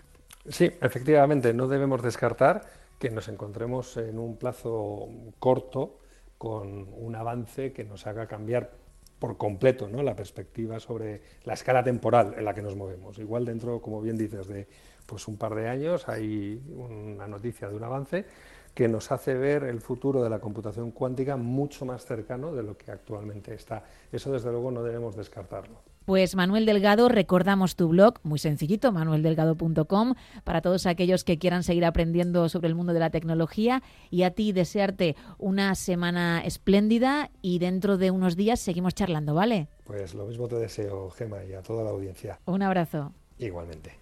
Sí, efectivamente, no debemos descartar que nos encontremos en un plazo corto con un avance que nos haga cambiar por completo ¿no? la perspectiva sobre la escala temporal en la que nos movemos. Igual dentro, como bien dices, de pues un par de años hay una noticia de un avance que nos hace ver el futuro de la computación cuántica mucho más cercano de lo que actualmente está. Eso desde luego no debemos descartarlo. Pues Manuel Delgado, recordamos tu blog, muy sencillito, manueldelgado.com, para todos aquellos que quieran seguir aprendiendo sobre el mundo de la tecnología y a ti desearte una semana espléndida y dentro de unos días seguimos charlando, ¿vale? Pues lo mismo te deseo, Gema, y a toda la audiencia. Un abrazo. Igualmente.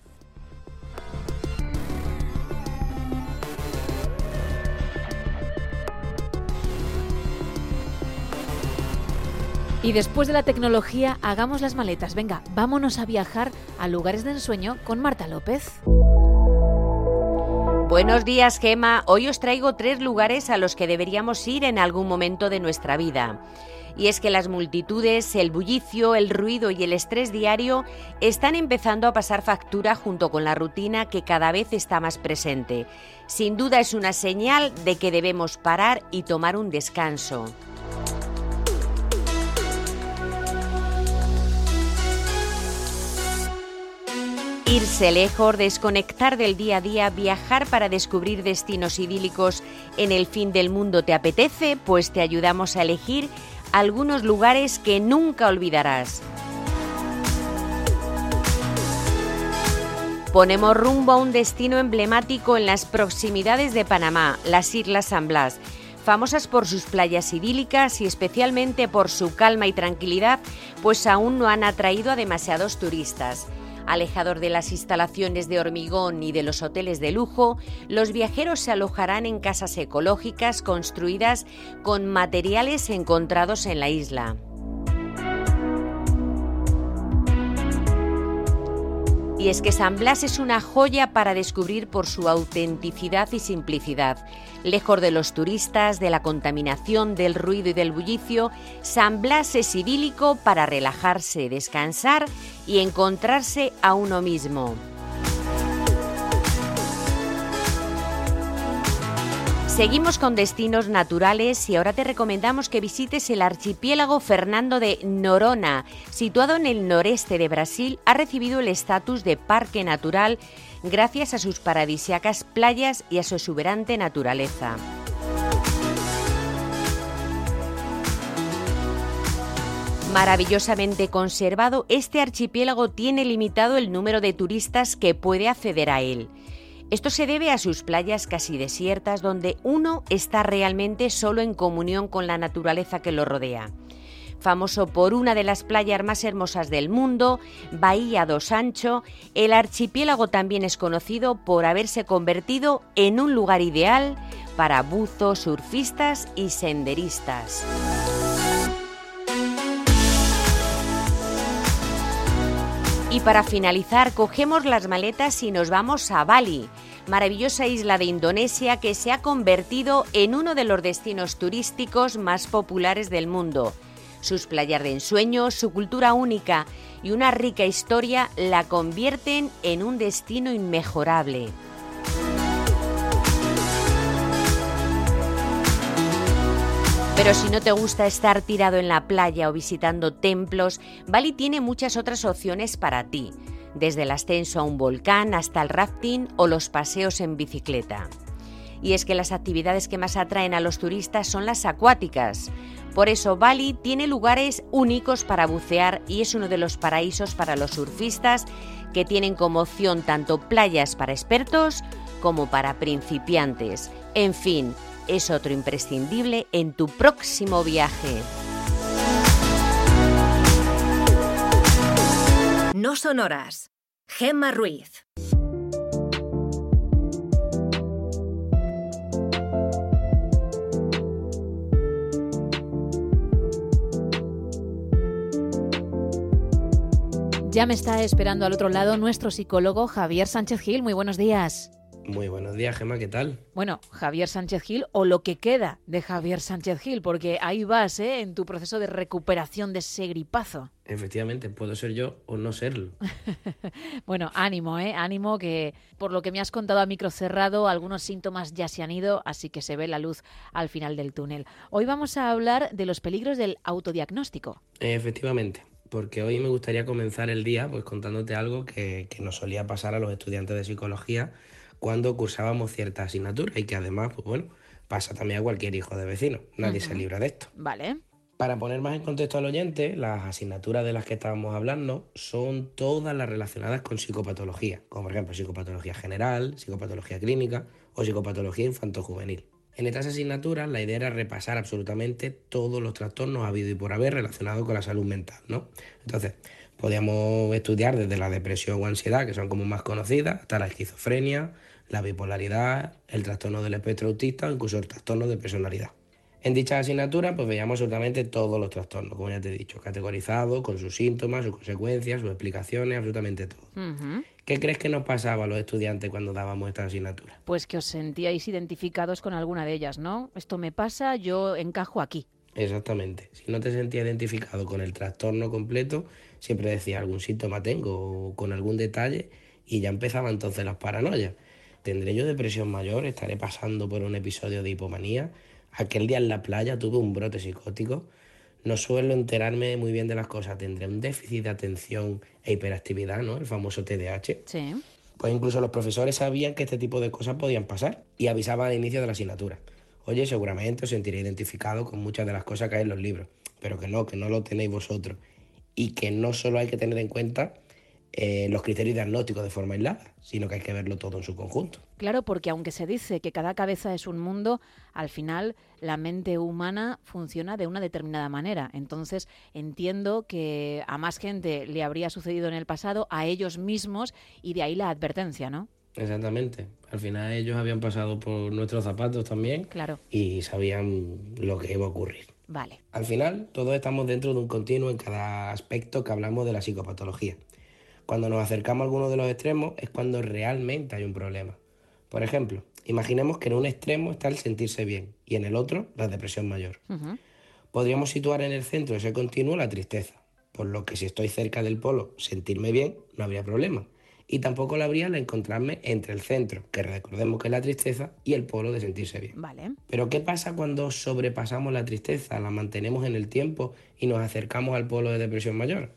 Y después de la tecnología, hagamos las maletas. Venga, vámonos a viajar a lugares de ensueño con Marta López. Buenos días, Gema. Hoy os traigo tres lugares a los que deberíamos ir en algún momento de nuestra vida. Y es que las multitudes, el bullicio, el ruido y el estrés diario están empezando a pasar factura junto con la rutina que cada vez está más presente. Sin duda es una señal de que debemos parar y tomar un descanso. Irse lejos, desconectar del día a día, viajar para descubrir destinos idílicos en el fin del mundo te apetece, pues te ayudamos a elegir algunos lugares que nunca olvidarás. Ponemos rumbo a un destino emblemático en las proximidades de Panamá, las Islas San Blas, famosas por sus playas idílicas y especialmente por su calma y tranquilidad, pues aún no han atraído a demasiados turistas. Alejador de las instalaciones de hormigón y de los hoteles de lujo, los viajeros se alojarán en casas ecológicas construidas con materiales encontrados en la isla. Y es que San Blas es una joya para descubrir por su autenticidad y simplicidad. Lejos de los turistas, de la contaminación, del ruido y del bullicio, San Blas es idílico para relajarse, descansar y encontrarse a uno mismo. Seguimos con destinos naturales y ahora te recomendamos que visites el archipiélago Fernando de Norona, situado en el noreste de Brasil, ha recibido el estatus de parque natural gracias a sus paradisíacas playas y a su exuberante naturaleza. Maravillosamente conservado, este archipiélago tiene limitado el número de turistas que puede acceder a él. Esto se debe a sus playas casi desiertas donde uno está realmente solo en comunión con la naturaleza que lo rodea. Famoso por una de las playas más hermosas del mundo, Bahía do Sancho, el archipiélago también es conocido por haberse convertido en un lugar ideal para buzos, surfistas y senderistas. Y para finalizar, cogemos las maletas y nos vamos a Bali, maravillosa isla de Indonesia que se ha convertido en uno de los destinos turísticos más populares del mundo. Sus playas de ensueño, su cultura única y una rica historia la convierten en un destino inmejorable. Pero si no te gusta estar tirado en la playa o visitando templos, Bali tiene muchas otras opciones para ti, desde el ascenso a un volcán hasta el rafting o los paseos en bicicleta. Y es que las actividades que más atraen a los turistas son las acuáticas. Por eso Bali tiene lugares únicos para bucear y es uno de los paraísos para los surfistas que tienen como opción tanto playas para expertos como para principiantes. En fin, es otro imprescindible en tu próximo viaje. No son horas. Gemma Ruiz. Ya me está esperando al otro lado nuestro psicólogo Javier Sánchez Gil. Muy buenos días. Muy buenos días, Gemma, ¿qué tal? Bueno, Javier Sánchez Gil o lo que queda de Javier Sánchez Gil, porque ahí vas, ¿eh? En tu proceso de recuperación de ese gripazo. Efectivamente, puedo ser yo o no serlo. *laughs* bueno, ánimo, ¿eh? Ánimo que por lo que me has contado a micro cerrado, algunos síntomas ya se han ido, así que se ve la luz al final del túnel. Hoy vamos a hablar de los peligros del autodiagnóstico. Efectivamente porque hoy me gustaría comenzar el día pues contándote algo que, que, nos solía pasar a los estudiantes de psicología cuando cursábamos cierta asignatura y que además, pues bueno, pasa también a cualquier hijo de vecino. Nadie se libra de esto. Vale. Para poner más en contexto al oyente, las asignaturas de las que estábamos hablando son todas las relacionadas con psicopatología, como por ejemplo psicopatología general, psicopatología clínica o psicopatología infanto-juvenil. En estas asignaturas la idea era repasar absolutamente todos los trastornos habido y por haber relacionados con la salud mental, ¿no? Entonces, podíamos estudiar desde la depresión o ansiedad, que son como más conocidas, hasta la esquizofrenia, la bipolaridad, el trastorno del espectro autista o incluso el trastorno de personalidad. En dicha asignatura pues veíamos absolutamente todos los trastornos, como ya te he dicho, categorizados, con sus síntomas, sus consecuencias, sus explicaciones, absolutamente todo. ¿Qué crees que nos pasaba a los estudiantes cuando dábamos esta asignatura? Pues que os sentíais identificados con alguna de ellas, ¿no? Esto me pasa, yo encajo aquí. Exactamente. Si no te sentías identificado con el trastorno completo, siempre decía algún síntoma tengo o con algún detalle y ya empezaban entonces las paranoias. ¿Tendré yo depresión mayor? ¿Estaré pasando por un episodio de hipomanía? Aquel día en la playa tuve un brote psicótico. No suelo enterarme muy bien de las cosas. ¿Tendré un déficit de atención e hiperactividad, ¿no? El famoso TDAH. Sí. Pues incluso los profesores sabían que este tipo de cosas podían pasar y avisaban al inicio de la asignatura. Oye, seguramente os sentiré identificado con muchas de las cosas que hay en los libros, pero que no, que no lo tenéis vosotros. Y que no solo hay que tener en cuenta eh, los criterios diagnósticos de forma aislada, sino que hay que verlo todo en su conjunto. Claro, porque aunque se dice que cada cabeza es un mundo, al final la mente humana funciona de una determinada manera. Entonces entiendo que a más gente le habría sucedido en el pasado, a ellos mismos, y de ahí la advertencia, ¿no? Exactamente. Al final ellos habían pasado por nuestros zapatos también Claro. y sabían lo que iba a ocurrir. Vale. Al final, todos estamos dentro de un continuo en cada aspecto que hablamos de la psicopatología. Cuando nos acercamos a alguno de los extremos es cuando realmente hay un problema. Por ejemplo, imaginemos que en un extremo está el sentirse bien y en el otro la depresión mayor. Podríamos situar en el centro de ese continuo la tristeza, por lo que si estoy cerca del polo, sentirme bien, no habría problema. Y tampoco lo habría al encontrarme entre el centro, que recordemos que es la tristeza, y el polo de sentirse bien. Vale. Pero ¿qué pasa cuando sobrepasamos la tristeza, la mantenemos en el tiempo y nos acercamos al polo de depresión mayor?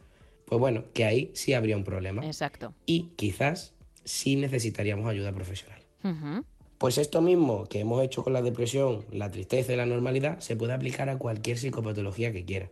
Pues bueno, que ahí sí habría un problema. Exacto. Y quizás sí necesitaríamos ayuda profesional. Pues esto mismo que hemos hecho con la depresión, la tristeza y la normalidad se puede aplicar a cualquier psicopatología que quiera.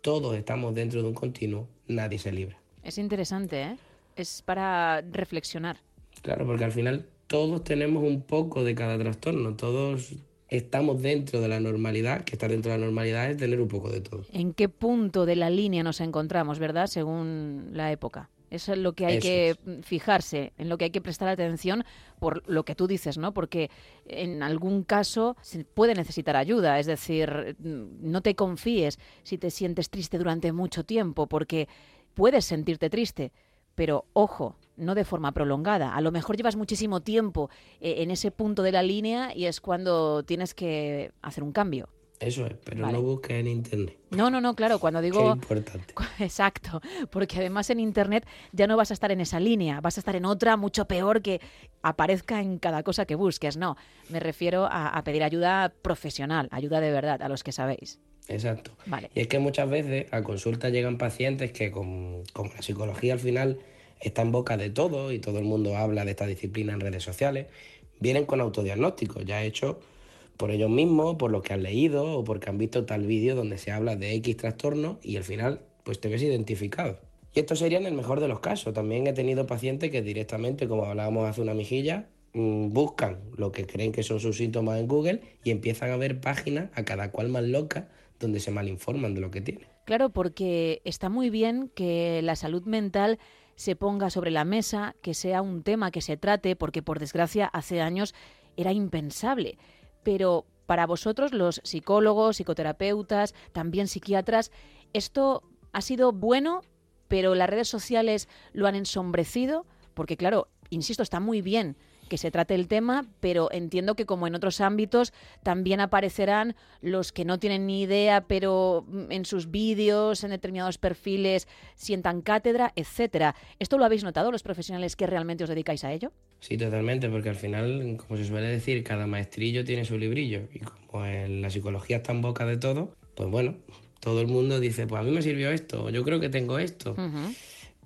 Todos estamos dentro de un continuo, nadie se libra. Es interesante, ¿eh? Es para reflexionar. Claro, porque al final todos tenemos un poco de cada trastorno, todos estamos dentro de la normalidad, que estar dentro de la normalidad es tener un poco de todo. ¿En qué punto de la línea nos encontramos, verdad? Según la época. Eso es lo que hay Eso que es. fijarse, en lo que hay que prestar atención por lo que tú dices, ¿no? Porque en algún caso se puede necesitar ayuda, es decir, mm, no te confíes si te sientes triste durante mucho tiempo, porque puedes sentirte triste, pero ojo, no de forma prolongada. A lo mejor llevas muchísimo tiempo eh, en ese punto de la línea y es cuando tienes que hacer un cambio. Eso es, pero Vale. no busques en internet. No, no, no, claro, cuando *laughs* Qué digo... importante. *laughs* Exacto, porque además en Internet ya no vas a estar en esa línea, vas a estar en otra mucho peor que aparezca en cada cosa que busques. No, me refiero a, a pedir ayuda profesional, ayuda de verdad, a los que sabéis. Exacto. Vale. Y es que muchas veces a consulta llegan pacientes que, con- como la psicología al final está en boca de todo y todo el mundo habla de esta disciplina en redes sociales, vienen con autodiagnósticos ya hechos por ellos mismos, por lo que han leído o porque han visto tal vídeo donde se habla de X trastorno y al final pues te ves identificado. Y esto sería en el mejor de los casos. También he tenido pacientes que directamente, como hablábamos hace una mejilla, mm, buscan lo que creen que son sus síntomas en Google y empiezan a ver páginas a cada cual más loca donde se malinforman de lo que tienen. Claro, porque está muy bien que la salud mental se ponga sobre la mesa, que sea un tema que se trate, porque por desgracia hace años era impensable. Pero para vosotros, los psicólogos, psicoterapeutas, también psiquiatras, esto ha sido bueno, pero las redes sociales lo han ensombrecido, porque claro, insisto, está muy bien que se trate el tema, pero entiendo que como en otros ámbitos también aparecerán los que no tienen ni idea, pero mm, en sus vídeos, en determinados perfiles, sientan cátedra, etcétera. ¿Esto lo habéis notado los profesionales que realmente os dedicáis a ello? Sí, totalmente, porque al final, como se suele decir, cada maestrillo tiene su librillo. Y como en la psicología está en boca de todo, pues bueno, todo el mundo dice, pues a mí me sirvió esto, o yo creo que tengo esto.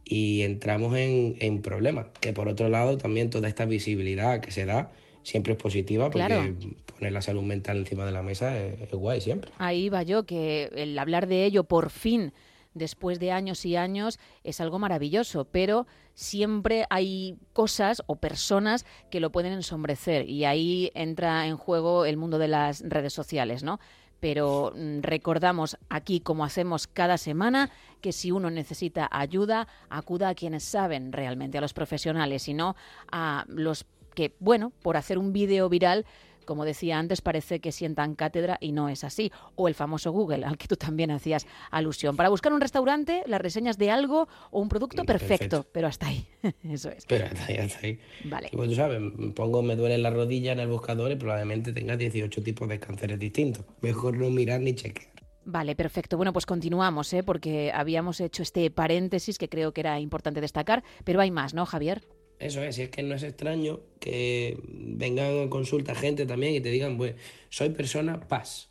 Y entramos en, en problemas. Que por otro lado, también toda esta visibilidad que se da siempre es positiva porque Claro. poner la salud mental encima de la mesa es, es guay siempre. Ahí va yo, que el hablar de ello por fin, después de años y años, es algo maravilloso, pero siempre hay cosas o personas que lo pueden ensombrecer y ahí entra en juego el mundo de las redes sociales, ¿no? Pero mm, recordamos aquí, como hacemos cada semana, que si uno necesita ayuda, acuda a quienes saben realmente, a los profesionales y no a los que, bueno, por hacer un vídeo viral, como decía antes, parece que sientan cátedra y no es así. O el famoso Google, al que tú también hacías alusión. Para buscar un restaurante, las reseñas de algo o un producto perfecto, Perfecto. pero hasta ahí. *laughs* Eso es. Pero hasta ahí, hasta ahí. Vale. Y pues tú sabes, pongo me duele la rodilla en el buscador y probablemente tenga 18 tipos de cánceres distintos. Mejor no mirar ni chequear. Vale, perfecto. Bueno, pues continuamos, ¿eh? porque habíamos hecho este paréntesis que creo que era importante destacar, pero hay más, ¿no, Javier? Eso es, y es que no es extraño que vengan a consulta gente también y te digan, pues, soy persona PAS,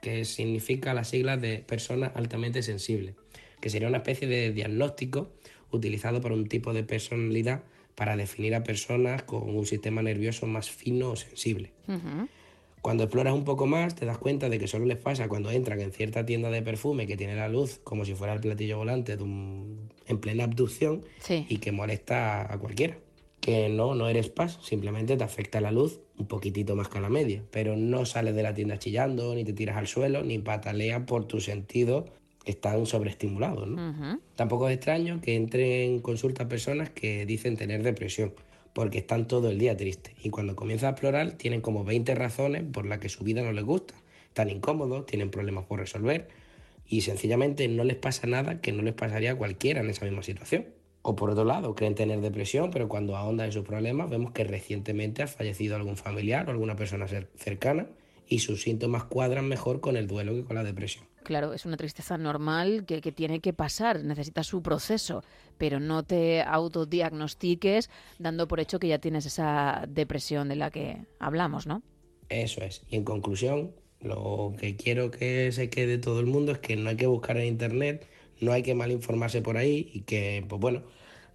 que significa las siglas de persona altamente sensible, que sería una especie de diagnóstico utilizado por un tipo de personalidad para definir a personas con un sistema nervioso más fino o sensible. Cuando exploras un poco más, te das cuenta de que solo les pasa cuando entran en cierta tienda de perfume que tiene la luz como si fuera el platillo volante de un, en plena abducción Sí. y que molesta a cualquiera. Que no, no eres paz, simplemente te afecta la luz un poquitito más que a la media, pero no sales de la tienda chillando, ni te tiras al suelo, ni pataleas por tus sentidos están sobreestimulados. ¿no? Tampoco es extraño que entren en consulta personas que dicen tener depresión, porque están todo el día tristes. Y cuando comienzas a explorar, tienen como 20 razones por las que su vida no les gusta. Están incómodos, tienen problemas por resolver y sencillamente no les pasa nada que no les pasaría a cualquiera en esa misma situación. O por otro lado, creen tener depresión, pero cuando ahondan en sus problemas vemos que recientemente ha fallecido algún familiar o alguna persona cer- cercana y sus síntomas cuadran mejor con el duelo que con la depresión. Claro, es una tristeza normal que, que tiene que pasar, necesita su proceso, pero no te autodiagnostiques dando por hecho que ya tienes esa depresión de la que hablamos, ¿no? Eso es. Y en conclusión, lo que quiero que se quede todo el mundo es que no hay que buscar en internet, no hay que malinformarse por ahí y que, pues bueno,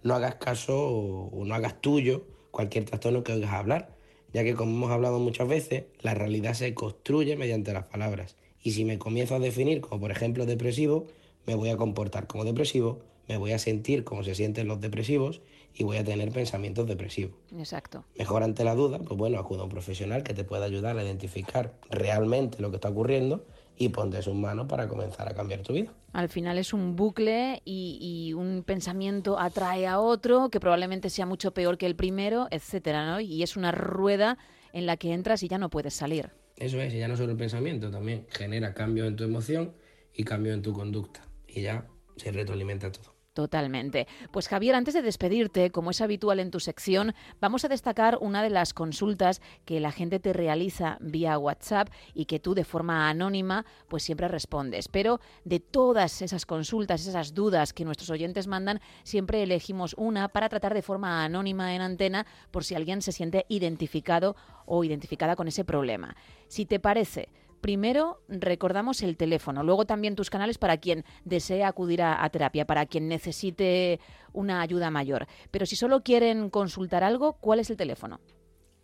no hagas caso o, no hagas tuyo cualquier trastorno que oigas hablar, ya que como hemos hablado muchas veces, la realidad se construye mediante las palabras. Y si me comienzo a definir como por ejemplo depresivo, me voy a comportar como depresivo, me voy a sentir como se sienten los depresivos y voy a tener pensamientos depresivos. Exacto. Mejor ante la duda, pues bueno, acuda a un profesional que te pueda ayudar a identificar realmente lo que está ocurriendo y ponte sus manos para comenzar a cambiar tu vida. Al final es un bucle y, y un pensamiento atrae a otro que probablemente sea mucho peor que el primero, etcétera, ¿no? Y es una rueda en la que entras y ya no puedes salir. Eso es, y ya no solo el pensamiento, también genera cambio en tu emoción y cambio en tu conducta. Y ya se retroalimenta todo. Totalmente. Pues Javier, antes de despedirte, como es habitual en tu sección, vamos a destacar una de las consultas que la gente te realiza vía WhatsApp y que tú de forma anónima pues siempre respondes. Pero de todas esas consultas, esas dudas que nuestros oyentes mandan, siempre elegimos una para tratar de forma anónima en antena por si alguien se siente identificado o identificada con ese problema. Si te parece, Primero recordamos el teléfono, luego también tus canales para quien desee acudir a, a, terapia, para quien necesite una ayuda mayor. Pero si solo quieren consultar algo, ¿cuál es el teléfono?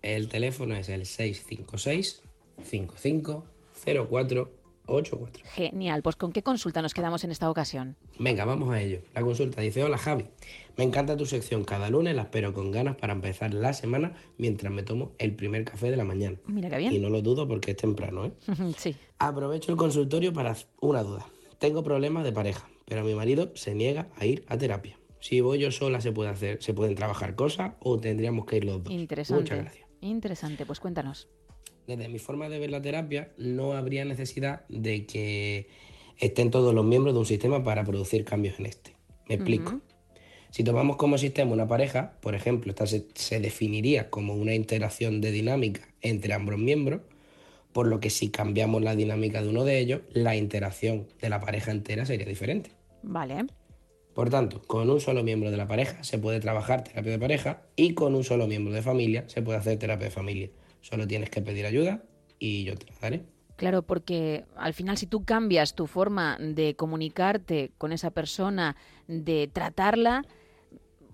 El teléfono es el 656 55 04 84. Genial, pues ¿con qué consulta nos quedamos en esta ocasión? Venga, vamos a ello. La consulta dice, hola Javi, me encanta tu sección cada lunes, la espero con ganas para empezar la semana mientras me tomo el primer café de la mañana. Mira qué bien. Y no lo dudo porque es temprano, ¿eh? *laughs* sí. Aprovecho el consultorio para una duda. Tengo problemas de pareja, pero mi marido se niega a ir a terapia. Si voy yo sola, ¿se, puede hacer, ¿se pueden trabajar cosas o tendríamos que ir los dos? Interesante. Muchas gracias. Interesante, pues cuéntanos. Desde mi forma de ver la terapia, no habría necesidad de que estén todos los miembros de un sistema para producir cambios en este. Me explico. Uh -huh. Si tomamos como sistema una pareja, por ejemplo, esta se, se, definiría como una interacción de dinámica entre ambos miembros, por lo que si cambiamos la dinámica de uno de ellos, la interacción de la pareja entera sería diferente. Vale. Por tanto, con un solo miembro de la pareja se puede trabajar terapia de pareja y con un solo miembro de familia se puede hacer terapia de familia. Solo tienes que pedir ayuda y yo te la daré. Claro, porque al final si tú cambias tu forma de comunicarte con esa persona, de tratarla,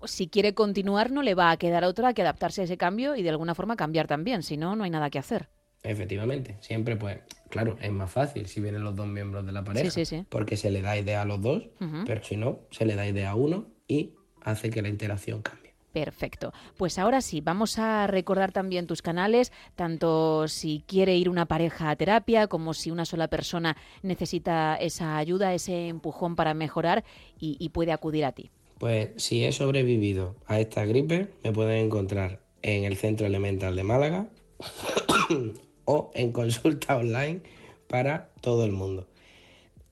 si quiere continuar no le va a quedar otra que adaptarse a ese cambio y de alguna forma cambiar también, si no, no hay nada que hacer. Efectivamente, siempre pues, claro, es más fácil si vienen los dos miembros de la pareja, sí, sí. porque se le da idea a los dos, pero si no, se le da idea a uno y hace que la interacción cambie. Perfecto. Pues ahora sí, vamos a recordar también tus canales, tanto si quiere ir una pareja a terapia como si una sola persona necesita esa ayuda, ese empujón para mejorar y, puede acudir a ti. Pues si he sobrevivido a esta gripe, me pueden encontrar en el Centro Elemental de Málaga *coughs* o en consulta online para todo el mundo.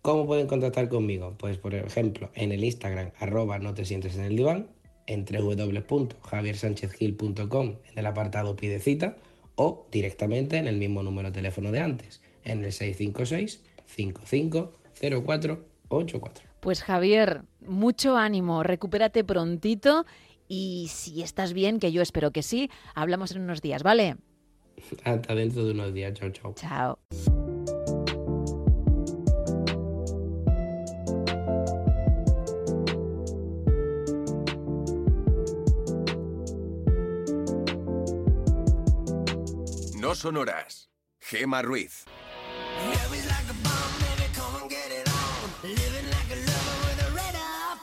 ¿Cómo pueden contactar conmigo? Pues por ejemplo en el Instagram arroba no te sientes en el diván, en www.javiersanchezgil.com en el apartado pide cita o directamente en el mismo número de teléfono de antes, en el 656 550484. Pues Javier, mucho ánimo, recupérate prontito y si estás bien, que yo espero que sí, hablamos en unos días, ¿vale? Hasta dentro de unos días. Chao, chao. Chao. No sonoras. Gema Ruiz.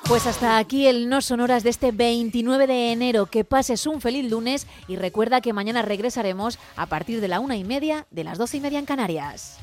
Pues hasta aquí el No Sonoras de este 29 de enero. Que pases un feliz lunes y recuerda que mañana regresaremos a partir de la una y media de las doce y media en Canarias.